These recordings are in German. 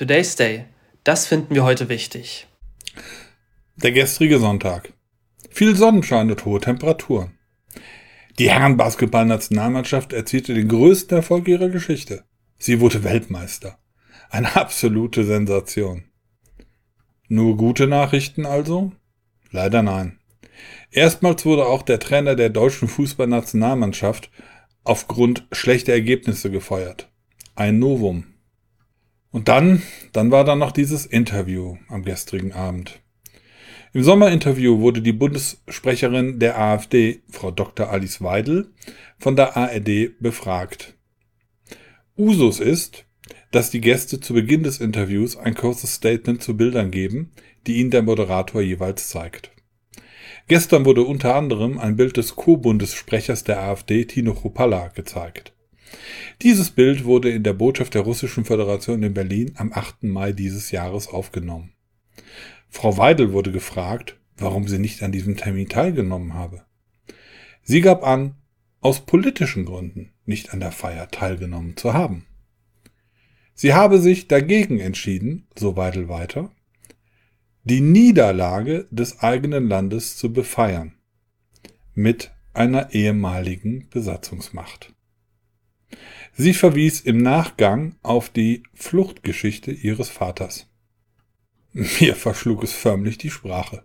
Today's Day. Das finden wir heute wichtig. Der gestrige Sonntag. Viel Sonnenschein und hohe Temperaturen. Die Herren-Basketball-Nationalmannschaft erzielte den größten Erfolg ihrer Geschichte. Sie wurde Weltmeister. Eine absolute Sensation. Nur gute Nachrichten also? Leider nein. Erstmals wurde auch der Trainer der deutschen Fußballnationalmannschaft aufgrund schlechter Ergebnisse gefeuert. Ein Novum. Und dann, dann war da noch dieses Interview am gestrigen Abend. Im Sommerinterview wurde die Bundessprecherin der AfD, Frau Dr. Alice Weidel, von der ARD befragt. Usus ist, dass die Gäste zu Beginn des Interviews ein kurzes Statement zu Bildern geben, die ihnen der Moderator jeweils zeigt. Gestern wurde unter anderem ein Bild des Co-Bundessprechers der AfD, Tino Chrupalla, gezeigt. Dieses Bild wurde in der Botschaft der Russischen Föderation in Berlin am 8. Mai dieses Jahres aufgenommen. Frau Weidel wurde gefragt, warum sie nicht an diesem Termin teilgenommen habe. Sie gab an, aus politischen Gründen nicht an der Feier teilgenommen zu haben. Sie habe sich dagegen entschieden, so Weidel weiter, die Niederlage des eigenen Landes zu befeiern mit einer ehemaligen Besatzungsmacht. Sie verwies im Nachgang auf die Fluchtgeschichte ihres Vaters. Mir verschlug es förmlich die Sprache.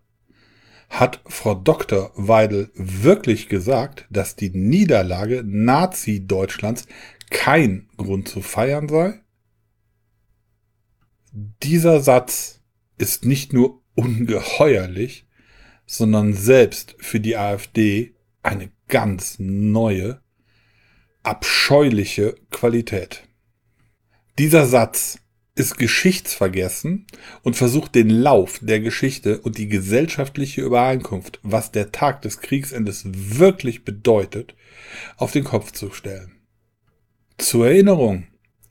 Hat Frau Dr. Weidel wirklich gesagt, dass die Niederlage Nazi-Deutschlands kein Grund zu feiern sei? Dieser Satz ist nicht nur ungeheuerlich, sondern selbst für die AfD eine ganz neue, abscheuliche Qualität. Dieser Satz ist geschichtsvergessen und versucht den Lauf der Geschichte und die gesellschaftliche Übereinkunft, was der Tag des Kriegsendes wirklich bedeutet, auf den Kopf zu stellen. Zur Erinnerung,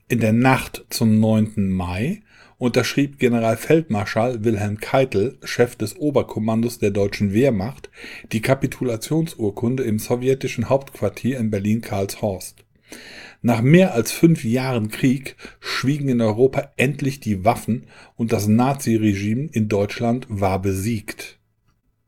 in der Nacht zum 9. Mai unterschrieb Generalfeldmarschall Wilhelm Keitel, Chef des Oberkommandos der deutschen Wehrmacht, die Kapitulationsurkunde im sowjetischen Hauptquartier in Berlin-Karlshorst. Nach mehr als fünf Jahren Krieg schwiegen in Europa endlich die Waffen und das Naziregime in Deutschland war besiegt.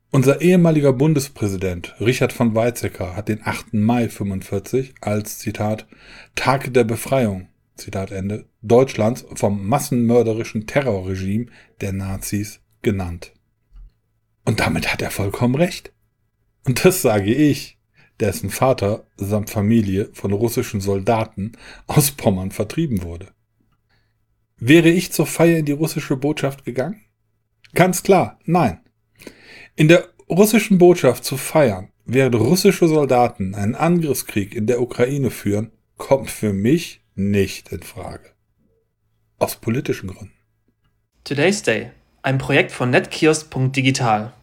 Unser ehemaliger Bundespräsident Richard von Weizsäcker hat den 8. Mai 45 als Zitat Tag der Befreiung Zitat Ende Deutschlands vom massenmörderischen Terrorregime der Nazis genannt. Und damit hat er vollkommen recht. Und das sage ich, dessen Vater samt Familie von russischen Soldaten aus Pommern vertrieben wurde. Wäre ich zur Feier in die russische Botschaft gegangen? Ganz klar, nein. In der russischen Botschaft zu feiern, während russische Soldaten einen Angriffskrieg in der Ukraine führen, kommt für mich nicht in Frage. Aus politischen Gründen. Today's Day, ein Projekt von netkiosk.digital.